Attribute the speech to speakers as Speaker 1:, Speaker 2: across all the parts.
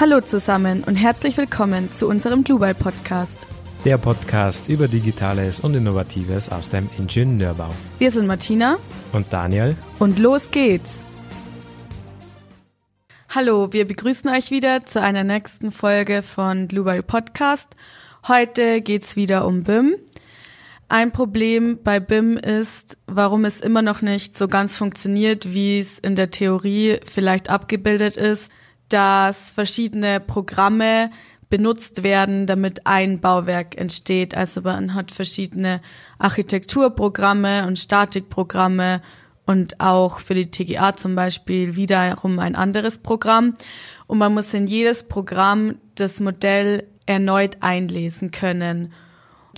Speaker 1: Hallo zusammen und herzlich willkommen zu unserem Global Podcast.
Speaker 2: Der Podcast über Digitales und Innovatives aus dem Ingenieurbau.
Speaker 1: Wir sind Martina
Speaker 2: und Daniel
Speaker 1: und los geht's. Hallo, wir begrüßen euch wieder zu einer nächsten Folge von Global Podcast. Heute geht's wieder um BIM. Ein Problem bei BIM ist, warum es immer noch nicht so ganz funktioniert, wie es in der Theorie vielleicht abgebildet ist, dass verschiedene Programme benutzt werden, damit ein Bauwerk entsteht. Also man hat verschiedene Architekturprogramme und Statikprogramme und auch für die TGA zum Beispiel wiederum ein anderes Programm. Und man muss in jedes Programm das Modell erneut einlesen können.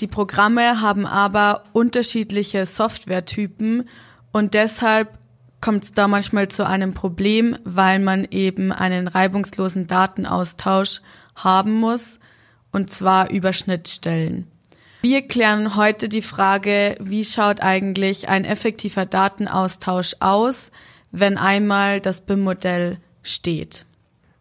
Speaker 1: Die Programme haben aber unterschiedliche Softwaretypen und deshalb kommt es da manchmal zu einem Problem, weil man eben einen reibungslosen Datenaustausch haben muss und zwar über Schnittstellen. Wir klären heute die Frage, wie schaut eigentlich ein effektiver Datenaustausch aus, wenn einmal das BIM-Modell steht.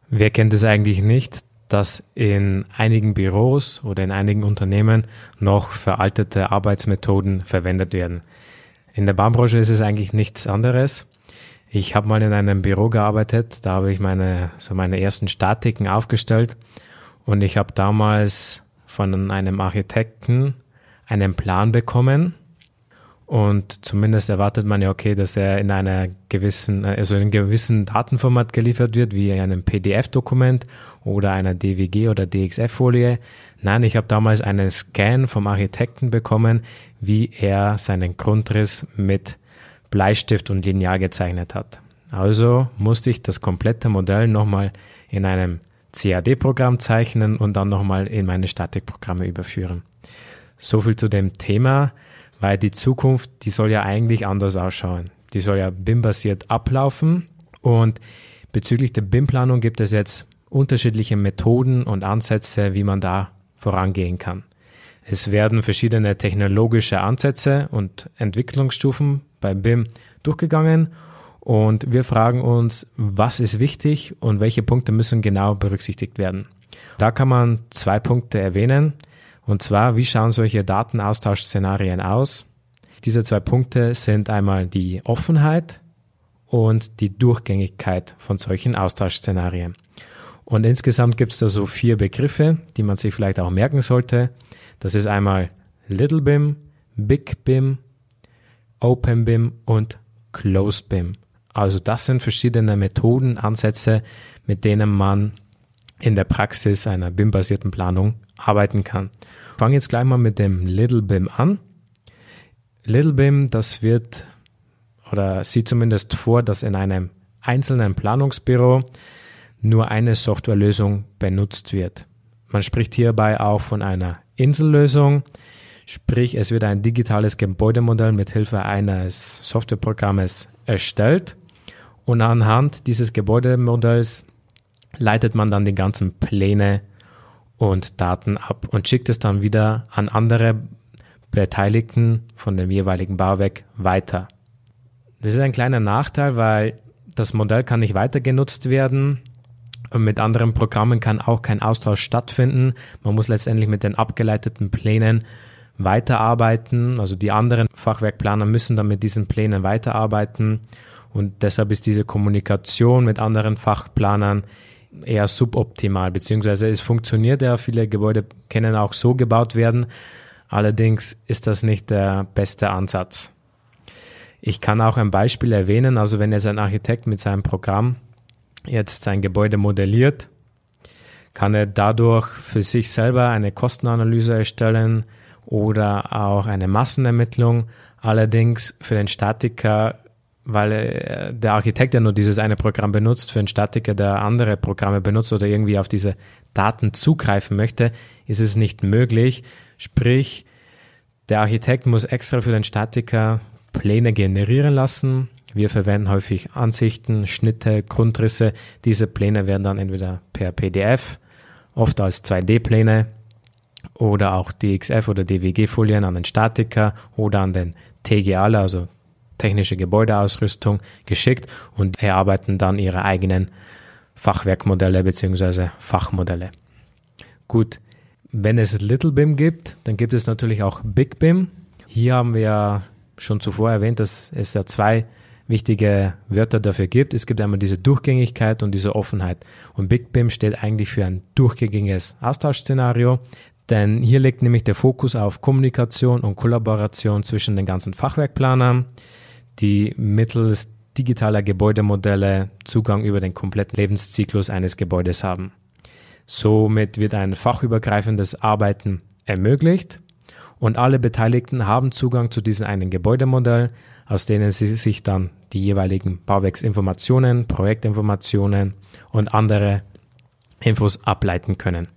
Speaker 2: Wer kennt es eigentlich nicht, dass in einigen Büros oder in einigen Unternehmen noch veraltete Arbeitsmethoden verwendet werden. In der Bahnbranche ist es eigentlich nichts anderes. Ich habe mal in einem Büro gearbeitet, da habe ich meine, so meine ersten Statiken aufgestellt und ich habe damals von einem Architekten einen Plan bekommen und zumindest erwartet man ja, okay, dass er in einer gewissen, also in einem gewissen Datenformat geliefert wird, wie in einem PDF-Dokument oder einer DWG oder DXF-Folie. Nein, ich habe damals einen Scan vom Architekten bekommen, wie er seinen Grundriss mit Bleistift und Lineal gezeichnet hat. Also musste ich das komplette Modell nochmal in einem CAD-Programm zeichnen und dann nochmal in meine Statikprogramme überführen. So viel zu dem Thema. Weil die Zukunft, die soll ja eigentlich anders ausschauen. Die soll ja BIM-basiert ablaufen. Und bezüglich der BIM-Planung gibt es jetzt unterschiedliche Methoden und Ansätze, wie man da vorangehen kann. Es werden verschiedene technologische Ansätze und Entwicklungsstufen bei BIM durchgegangen und wir fragen uns, was ist wichtig und welche Punkte müssen genau berücksichtigt werden. Da kann man zwei Punkte erwähnen. Und zwar, wie schauen solche Datenaustauschszenarien aus? Diese zwei Punkte sind einmal die Offenheit und die Durchgängigkeit von solchen Austauschszenarien. Und insgesamt gibt es da so vier Begriffe, die man sich vielleicht auch merken sollte. Das ist einmal Little BIM, Big BIM, Open BIM und Closed BIM. Also das sind verschiedene Methoden, Ansätze, mit denen man in der Praxis einer BIM-basierten Planung arbeiten kann fange jetzt gleich mal mit dem Little BIM an. Little BIM, das wird oder sieht zumindest vor, dass in einem einzelnen Planungsbüro nur eine Softwarelösung benutzt wird. Man spricht hierbei auch von einer Insellösung, sprich es wird ein digitales Gebäudemodell mit Hilfe eines Softwareprogrammes erstellt und anhand dieses Gebäudemodells leitet man dann die ganzen Pläne und Daten ab und schickt es dann wieder an andere Beteiligten von dem jeweiligen Bauwerk weiter. Das ist ein kleiner Nachteil, weil das Modell kann nicht weiter genutzt werden. Und mit anderen Programmen kann auch kein Austausch stattfinden. Man muss letztendlich mit den abgeleiteten Plänen weiterarbeiten. Also die anderen Fachwerkplaner müssen dann mit diesen Plänen weiterarbeiten. Und deshalb ist diese Kommunikation mit anderen Fachplanern eher suboptimal, beziehungsweise es funktioniert ja, viele Gebäude können auch so gebaut werden, allerdings ist das nicht der beste Ansatz. Ich kann auch ein Beispiel erwähnen, also wenn jetzt ein Architekt mit seinem Programm jetzt sein Gebäude modelliert, kann er dadurch für sich selber eine Kostenanalyse erstellen oder auch eine Massenermittlung. Allerdings für den Statiker weil der Architekt ja nur dieses eine Programm benutzt, für einen Statiker, der andere Programme benutzt oder irgendwie auf diese Daten zugreifen möchte, ist es nicht möglich. Sprich, der Architekt muss extra für den Statiker Pläne generieren lassen. Wir verwenden häufig Ansichten, Schnitte, Grundrisse. Diese Pläne werden dann entweder per PDF, oft als 2D-Pläne oder auch DXF oder DWG-Folien an den Statiker oder an den TGA, also technische Gebäudeausrüstung geschickt und erarbeiten dann ihre eigenen Fachwerkmodelle bzw. Fachmodelle. Gut, wenn es Little BIM gibt, dann gibt es natürlich auch Big BIM. Hier haben wir ja schon zuvor erwähnt, dass es ja zwei wichtige Wörter dafür gibt. Es gibt einmal diese Durchgängigkeit und diese Offenheit. Und Big BIM steht eigentlich für ein durchgängiges Austauschszenario, denn hier liegt nämlich der Fokus auf Kommunikation und Kollaboration zwischen den ganzen Fachwerkplanern, die mittels digitaler Gebäudemodelle Zugang über den kompletten Lebenszyklus eines Gebäudes haben. Somit wird ein fachübergreifendes Arbeiten ermöglicht und alle Beteiligten haben Zugang zu diesem einen Gebäudemodell, aus denen sie sich dann die jeweiligen Bauwerksinformationen, Projektinformationen und andere Infos ableiten können.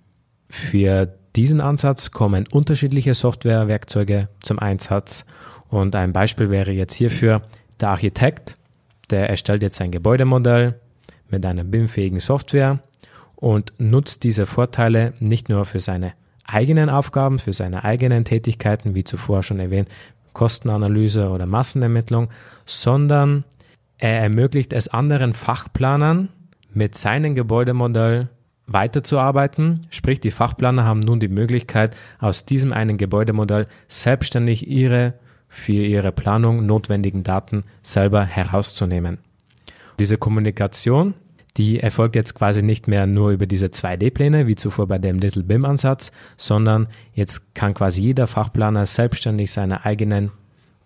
Speaker 2: Für diesen Ansatz kommen unterschiedliche Softwarewerkzeuge zum Einsatz. Und ein Beispiel wäre jetzt hierfür der Architekt, der erstellt jetzt ein Gebäudemodell mit einer BIM-fähigen Software und nutzt diese Vorteile nicht nur für seine eigenen Aufgaben, für seine eigenen Tätigkeiten, wie zuvor schon erwähnt, Kostenanalyse oder Massenermittlung, sondern er ermöglicht es anderen Fachplanern, mit seinem Gebäudemodell weiterzuarbeiten. Sprich, die Fachplaner haben nun die Möglichkeit, aus diesem einen Gebäudemodell selbstständig ihre für ihre Planung notwendigen Daten selber herauszunehmen. Diese Kommunikation, die erfolgt jetzt quasi nicht mehr nur über diese 2D-Pläne, wie zuvor bei dem Little BIM-Ansatz, sondern jetzt kann quasi jeder Fachplaner selbstständig seine eigenen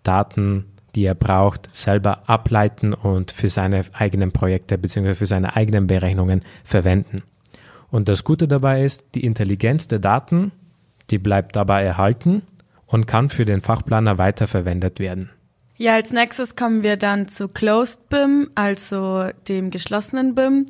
Speaker 2: Daten, die er braucht, selber ableiten und für seine eigenen Projekte bzw. für seine eigenen Berechnungen verwenden. Und das Gute dabei ist, die Intelligenz der Daten, die bleibt dabei erhalten und kann für den Fachplaner weiterverwendet werden.
Speaker 1: Ja, als nächstes kommen wir dann zu Closed BIM, also dem geschlossenen BIM.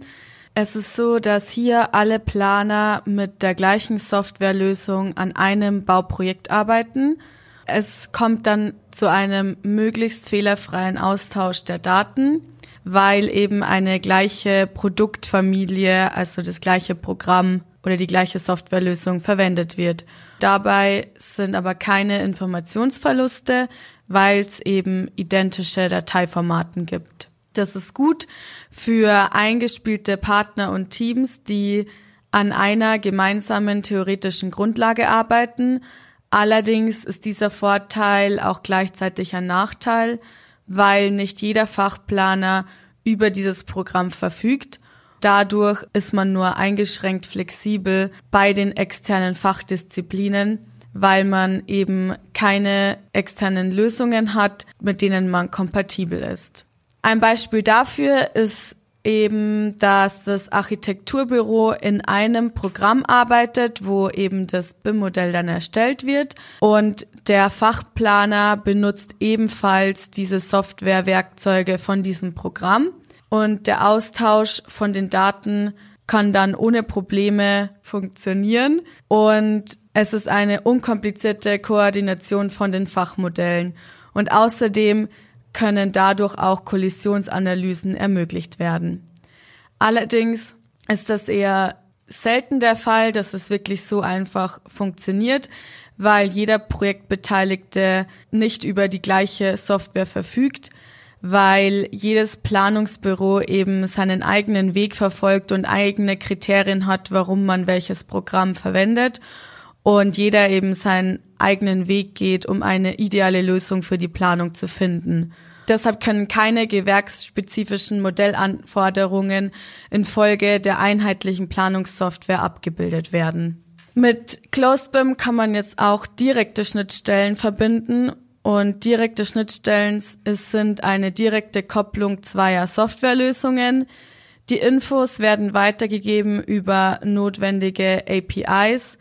Speaker 1: Es ist so, dass hier alle Planer mit der gleichen Softwarelösung an einem Bauprojekt arbeiten. Es kommt dann zu einem möglichst fehlerfreien Austausch der Daten, weil eben eine gleiche Produktfamilie, also das gleiche Programm oder die gleiche Softwarelösung verwendet wird. Dabei sind aber keine Informationsverluste, weil es eben identische Dateiformaten gibt. Das ist gut für eingespielte Partner und Teams, die an einer gemeinsamen theoretischen Grundlage arbeiten. Allerdings ist dieser Vorteil auch gleichzeitig ein Nachteil, weil nicht jeder Fachplaner über dieses Programm verfügt Dadurch ist man nur eingeschränkt flexibel bei den externen Fachdisziplinen, weil man eben keine externen Lösungen hat, mit denen man kompatibel ist. Ein Beispiel dafür ist eben, dass das Architekturbüro in einem Programm arbeitet, wo eben das BIM-Modell dann erstellt wird. Und der Fachplaner benutzt ebenfalls diese Softwarewerkzeuge von diesem Programm. Und der Austausch von den Daten kann dann ohne Probleme funktionieren. Und es ist eine unkomplizierte Koordination von den Fachmodellen. Und außerdem können dadurch auch Kollisionsanalysen ermöglicht werden. Allerdings ist das eher selten der Fall, dass es wirklich so einfach funktioniert, weil jeder Projektbeteiligte nicht über die gleiche Software verfügt weil jedes Planungsbüro eben seinen eigenen Weg verfolgt und eigene Kriterien hat, warum man welches Programm verwendet und jeder eben seinen eigenen Weg geht, um eine ideale Lösung für die Planung zu finden. Deshalb können keine gewerksspezifischen Modellanforderungen infolge der einheitlichen Planungssoftware abgebildet werden. Mit ClosedBIM kann man jetzt auch direkte Schnittstellen verbinden und direkte Schnittstellen sind eine direkte Kopplung zweier Softwarelösungen. Die Infos werden weitergegeben über notwendige APIs.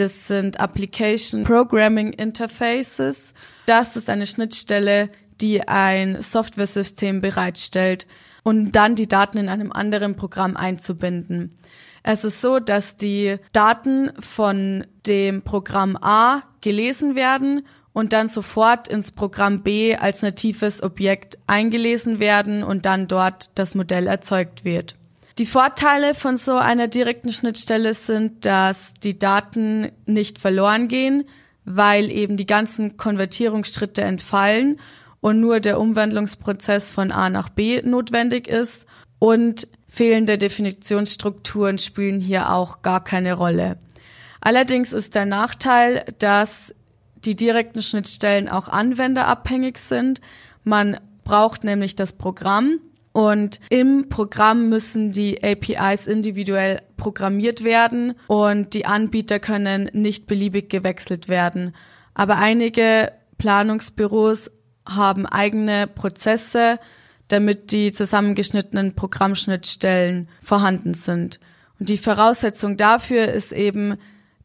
Speaker 1: Das sind Application Programming Interfaces. Das ist eine Schnittstelle, die ein Softwaresystem bereitstellt und dann die Daten in einem anderen Programm einzubinden. Es ist so, dass die Daten von dem Programm A gelesen werden und dann sofort ins Programm B als natives Objekt eingelesen werden und dann dort das Modell erzeugt wird. Die Vorteile von so einer direkten Schnittstelle sind, dass die Daten nicht verloren gehen, weil eben die ganzen Konvertierungsschritte entfallen und nur der Umwandlungsprozess von A nach B notwendig ist. Und Fehlende Definitionsstrukturen spielen hier auch gar keine Rolle. Allerdings ist der Nachteil, dass die direkten Schnittstellen auch anwenderabhängig sind. Man braucht nämlich das Programm und im Programm müssen die APIs individuell programmiert werden und die Anbieter können nicht beliebig gewechselt werden. Aber einige Planungsbüros haben eigene Prozesse, damit die zusammengeschnittenen Programmschnittstellen vorhanden sind. Und die Voraussetzung dafür ist eben,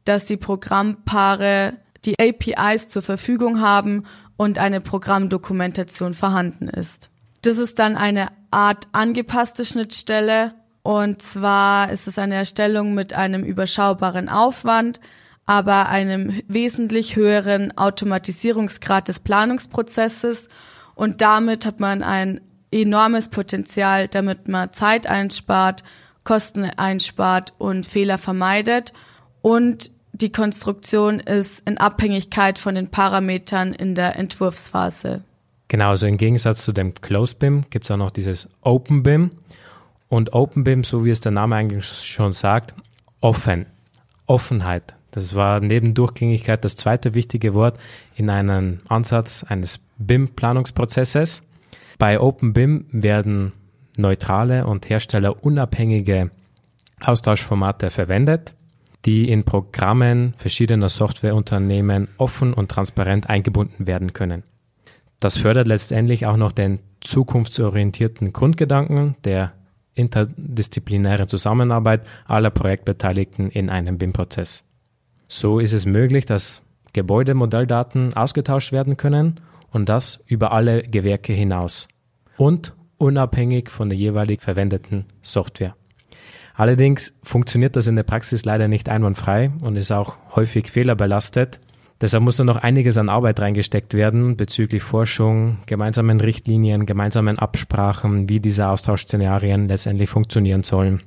Speaker 1: dass die Programmpaare die APIs zur Verfügung haben und eine Programmdokumentation vorhanden ist. Das ist dann eine Art angepasste Schnittstelle. Und zwar ist es eine Erstellung mit einem überschaubaren Aufwand, aber einem wesentlich höheren Automatisierungsgrad des Planungsprozesses. Und damit hat man ein enormes Potenzial, damit man Zeit einspart, Kosten einspart und Fehler vermeidet. Und die Konstruktion ist in Abhängigkeit von den Parametern in der Entwurfsphase.
Speaker 2: Genau, also im Gegensatz zu dem Closed BIM gibt es auch noch dieses Open BIM. Und Open BIM, so wie es der Name eigentlich schon sagt, offen. Offenheit. Das war neben Durchgängigkeit das zweite wichtige Wort in einem Ansatz eines BIM-Planungsprozesses. Bei Open BIM werden neutrale und herstellerunabhängige Austauschformate verwendet, die in Programmen verschiedener Softwareunternehmen offen und transparent eingebunden werden können. Das fördert letztendlich auch noch den zukunftsorientierten Grundgedanken der interdisziplinären Zusammenarbeit aller Projektbeteiligten in einem BIM-Prozess. So ist es möglich, dass Gebäudemodelldaten ausgetauscht werden können und das über alle Gewerke hinaus und unabhängig von der jeweilig verwendeten Software. Allerdings funktioniert das in der Praxis leider nicht einwandfrei und ist auch häufig fehlerbelastet, Deshalb muss da noch einiges an Arbeit reingesteckt werden bezüglich Forschung, gemeinsamen Richtlinien, gemeinsamen Absprachen, wie diese Austauschszenarien letztendlich funktionieren sollen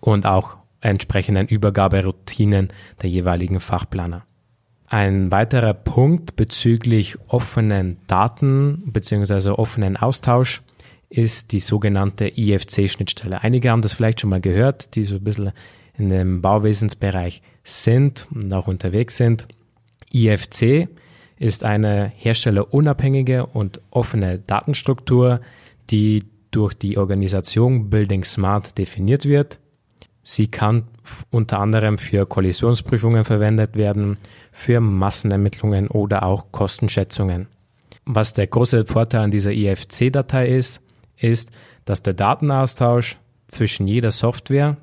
Speaker 2: und auch entsprechenden Übergaberoutinen der jeweiligen Fachplaner. Ein weiterer Punkt bezüglich offenen Daten bzw. offenen Austausch ist die sogenannte IFC-Schnittstelle. Einige haben das vielleicht schon mal gehört, die so ein bisschen in dem Bauwesensbereich sind und auch unterwegs sind. IFC ist eine herstellerunabhängige und offene Datenstruktur, die durch die Organisation Building Smart definiert wird. Sie kann unter anderem für Kollisionsprüfungen verwendet werden, für Massenermittlungen oder auch Kostenschätzungen. Was der große Vorteil an dieser IFC-Datei ist, ist, dass der Datenaustausch zwischen jeder Software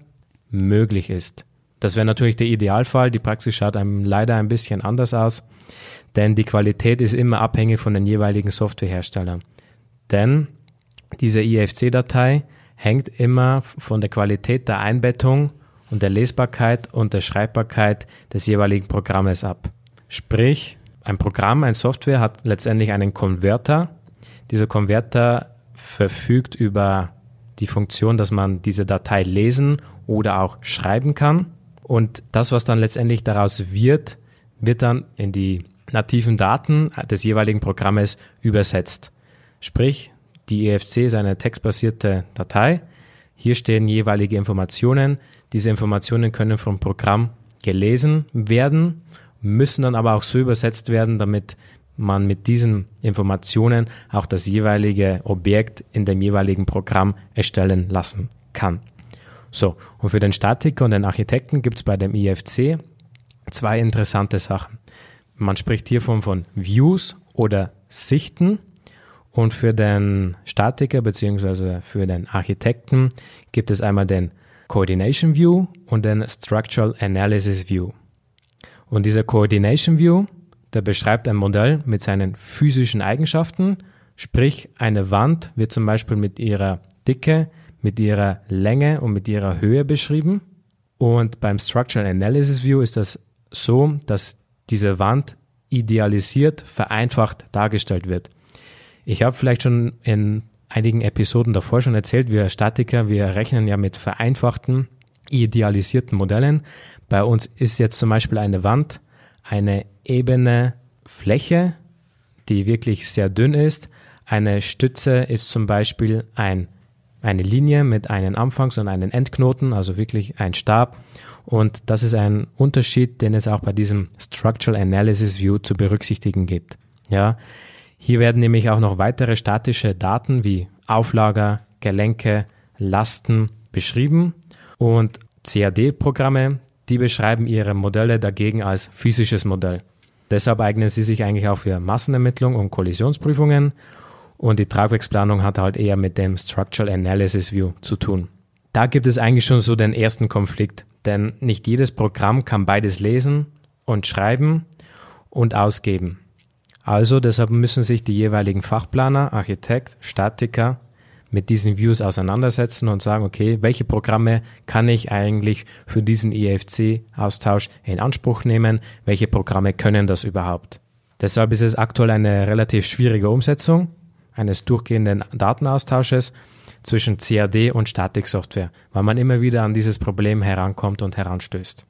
Speaker 2: möglich ist. Das wäre natürlich der Idealfall. Die Praxis schaut einem leider ein bisschen anders aus, denn die Qualität ist immer abhängig von den jeweiligen Softwareherstellern. Denn diese IFC-Datei hängt immer von der Qualität der Einbettung und der Lesbarkeit und der Schreibbarkeit des jeweiligen Programmes ab. Sprich, ein Programm, ein Software hat letztendlich einen Konverter. Dieser Konverter verfügt über die Funktion, dass man diese Datei lesen oder auch schreiben kann. Und das, was dann letztendlich daraus wird, wird dann in die nativen Daten des jeweiligen Programmes übersetzt. Sprich, die EFC ist eine textbasierte Datei. Hier stehen jeweilige Informationen. Diese Informationen können vom Programm gelesen werden, müssen dann aber auch so übersetzt werden, damit man mit diesen Informationen auch das jeweilige Objekt in dem jeweiligen Programm erstellen lassen kann. So, und für den Statiker und den Architekten gibt es bei dem IFC zwei interessante Sachen. Man spricht hiervon von Views oder Sichten. Und für den Statiker bzw. für den Architekten gibt es einmal den Coordination View und den Structural Analysis View. Und dieser Coordination View, der beschreibt ein Modell mit seinen physischen Eigenschaften, sprich eine Wand wird zum Beispiel mit ihrer Dicke, mit ihrer Länge und mit ihrer Höhe beschrieben. Und beim Structural Analysis View ist das so, dass diese Wand idealisiert, vereinfacht dargestellt wird. Ich habe vielleicht schon in einigen Episoden davor schon erzählt, wir Statiker, wir rechnen ja mit vereinfachten, idealisierten Modellen. Bei uns ist jetzt zum Beispiel eine Wand eine ebene Fläche, die wirklich sehr dünn ist. Eine Stütze ist zum Beispiel ein eine Linie mit einem Anfangs- und einem Endknoten, also wirklich ein Stab. Und das ist ein Unterschied, den es auch bei diesem Structural Analysis View zu berücksichtigen gibt. Ja, hier werden nämlich auch noch weitere statische Daten wie Auflager, Gelenke, Lasten beschrieben und CAD-Programme, die beschreiben ihre Modelle dagegen als physisches Modell. Deshalb eignen sie sich eigentlich auch für Massenermittlung und Kollisionsprüfungen und die Tragwerksplanung hat halt eher mit dem Structural Analysis View zu tun. Da gibt es eigentlich schon so den ersten Konflikt, denn nicht jedes Programm kann beides lesen und schreiben und ausgeben. Also deshalb müssen sich die jeweiligen Fachplaner, Architekt, Statiker mit diesen Views auseinandersetzen und sagen, okay, welche Programme kann ich eigentlich für diesen EFC-Austausch in Anspruch nehmen? Welche Programme können das überhaupt? Deshalb ist es aktuell eine relativ schwierige Umsetzung eines durchgehenden Datenaustausches zwischen CAD und Statiksoftware, weil man immer wieder an dieses Problem herankommt und heranstößt.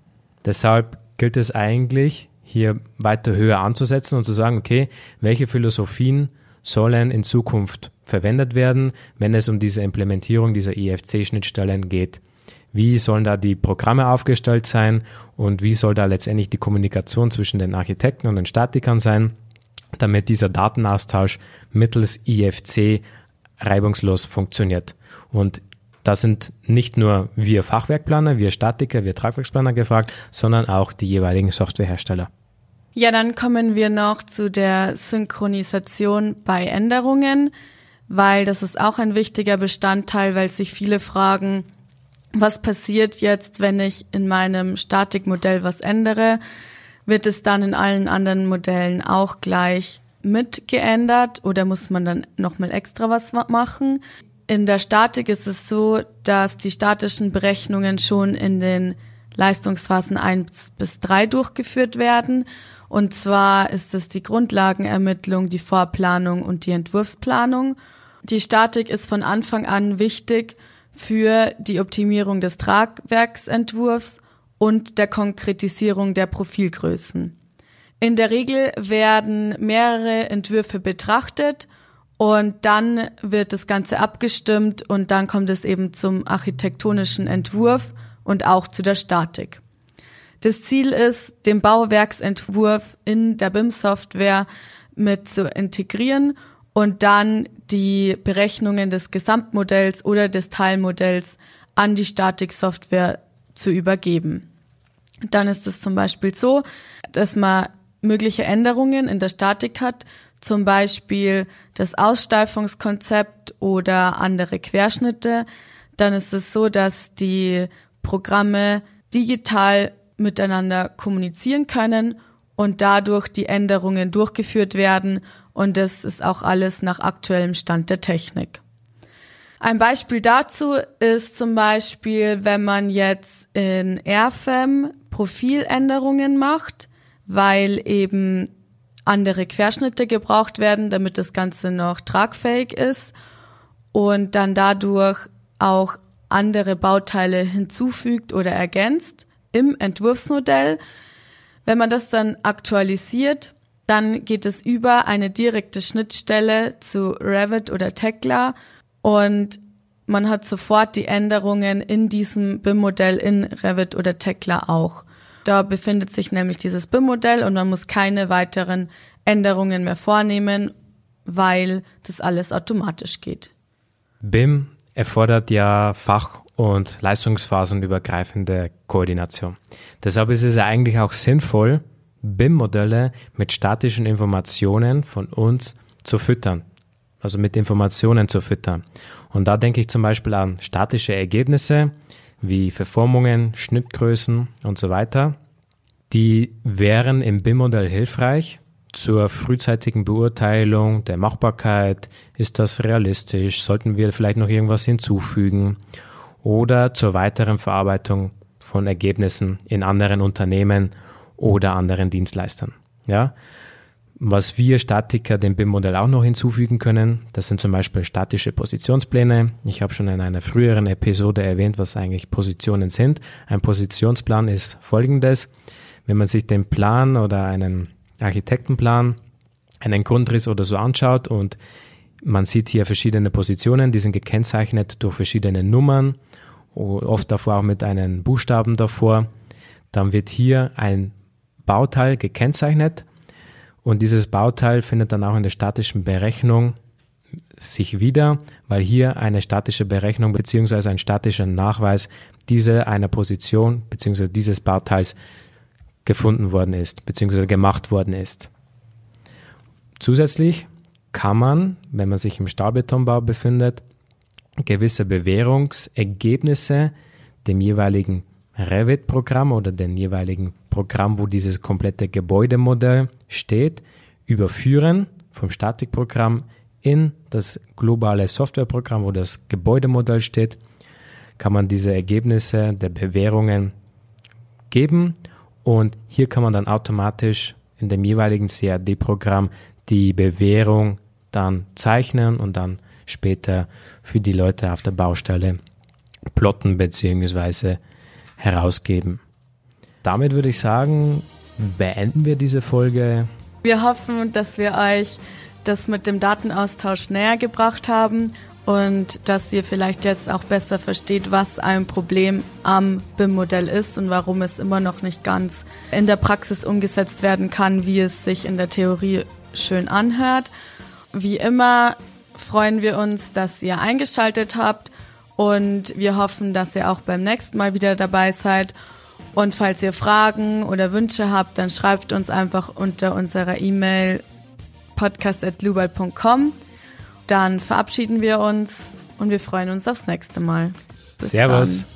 Speaker 2: Deshalb gilt es eigentlich, hier weiter höher anzusetzen und zu sagen, okay, welche Philosophien sollen in Zukunft verwendet werden, wenn es um diese Implementierung dieser EFC-Schnittstellen geht. Wie sollen da die Programme aufgestellt sein und wie soll da letztendlich die Kommunikation zwischen den Architekten und den Statikern sein, damit dieser Datenaustausch mittels IFC reibungslos funktioniert. Und da sind nicht nur wir Fachwerkplaner, wir Statiker, wir Tragwerksplaner gefragt, sondern auch die jeweiligen Softwarehersteller.
Speaker 1: Ja, dann kommen wir noch zu der Synchronisation bei Änderungen, weil das ist auch ein wichtiger Bestandteil, weil sich viele fragen, was passiert jetzt, wenn ich in meinem Statikmodell was ändere? Wird es dann in allen anderen Modellen auch gleich mitgeändert oder muss man dann nochmal extra was machen? In der Statik ist es so, dass die statischen Berechnungen schon in den Leistungsphasen 1 bis 3 durchgeführt werden. Und zwar ist es die Grundlagenermittlung, die Vorplanung und die Entwurfsplanung. Die Statik ist von Anfang an wichtig für die Optimierung des Tragwerksentwurfs und der Konkretisierung der Profilgrößen. In der Regel werden mehrere Entwürfe betrachtet und dann wird das Ganze abgestimmt und dann kommt es eben zum architektonischen Entwurf und auch zu der Statik. Das Ziel ist, den Bauwerksentwurf in der BIM-Software mit zu integrieren und dann die Berechnungen des Gesamtmodells oder des Teilmodells an die Statiksoftware zu übergeben. Dann ist es zum Beispiel so, dass man mögliche Änderungen in der Statik hat, zum Beispiel das Aussteifungskonzept oder andere Querschnitte. Dann ist es so, dass die Programme digital miteinander kommunizieren können und dadurch die Änderungen durchgeführt werden und das ist auch alles nach aktuellem Stand der Technik. Ein Beispiel dazu ist zum Beispiel, wenn man jetzt in Airfam Profiländerungen macht, weil eben andere Querschnitte gebraucht werden, damit das Ganze noch tragfähig ist und dann dadurch auch andere Bauteile hinzufügt oder ergänzt im Entwurfsmodell. Wenn man das dann aktualisiert, dann geht es über eine direkte Schnittstelle zu Revit oder Tekla und man hat sofort die Änderungen in diesem BIM-Modell in Revit oder Tekla auch. Da befindet sich nämlich dieses BIM-Modell und man muss keine weiteren Änderungen mehr vornehmen, weil das alles automatisch geht.
Speaker 2: BIM erfordert ja fach- und leistungsphasenübergreifende Koordination. Deshalb ist es ja eigentlich auch sinnvoll, BIM-Modelle mit statischen Informationen von uns zu füttern, also mit Informationen zu füttern. Und da denke ich zum Beispiel an statische Ergebnisse wie Verformungen, Schnittgrößen und so weiter. Die wären im BIM-Modell hilfreich zur frühzeitigen Beurteilung der Machbarkeit. Ist das realistisch? Sollten wir vielleicht noch irgendwas hinzufügen? Oder zur weiteren Verarbeitung von Ergebnissen in anderen Unternehmen oder anderen Dienstleistern. Ja? Was wir Statiker dem BIM-Modell auch noch hinzufügen können, das sind zum Beispiel statische Positionspläne. Ich habe schon in einer früheren Episode erwähnt, was eigentlich Positionen sind. Ein Positionsplan ist folgendes. Wenn man sich den Plan oder einen Architektenplan, einen Grundriss oder so anschaut und Man sieht hier verschiedene Positionen, die sind gekennzeichnet durch verschiedene Nummern, oft davor auch mit einem Buchstaben davor. Dann wird hier ein Bauteil gekennzeichnet und dieses Bauteil findet dann auch in der statischen Berechnung sich wieder, weil hier eine statische Berechnung bzw. ein statischer Nachweis dieser einer Position bzw. dieses Bauteils gefunden worden ist bzw. gemacht worden ist. Zusätzlich kann man, wenn man sich im Stahlbetonbau befindet, gewisse Bewährungsergebnisse dem jeweiligen Revit-Programm oder dem jeweiligen Programm, wo dieses komplette Gebäudemodell steht, überführen vom Statikprogramm in das globale Softwareprogramm, wo das Gebäudemodell steht, kann man diese Ergebnisse der Bewährungen geben und hier kann man dann automatisch in dem jeweiligen CAD-Programm die Bewährung dann zeichnen und dann später für die Leute auf der Baustelle plotten bzw. herausgeben. Damit würde ich sagen, beenden wir diese Folge.
Speaker 1: Wir hoffen, dass wir euch das mit dem Datenaustausch näher gebracht haben und dass ihr vielleicht jetzt auch besser versteht, was ein Problem am BIM-Modell ist und warum es immer noch nicht ganz in der Praxis umgesetzt werden kann, wie es sich in der Theorie schön anhört. Wie immer freuen wir uns, dass ihr eingeschaltet habt und wir hoffen, dass ihr auch beim nächsten Mal wieder dabei seid. Und falls ihr Fragen oder Wünsche habt, dann schreibt uns einfach unter unserer E-Mail podcast.global.com. Dann verabschieden wir uns und wir freuen uns aufs nächste Mal.
Speaker 2: Bis Servus. Dann.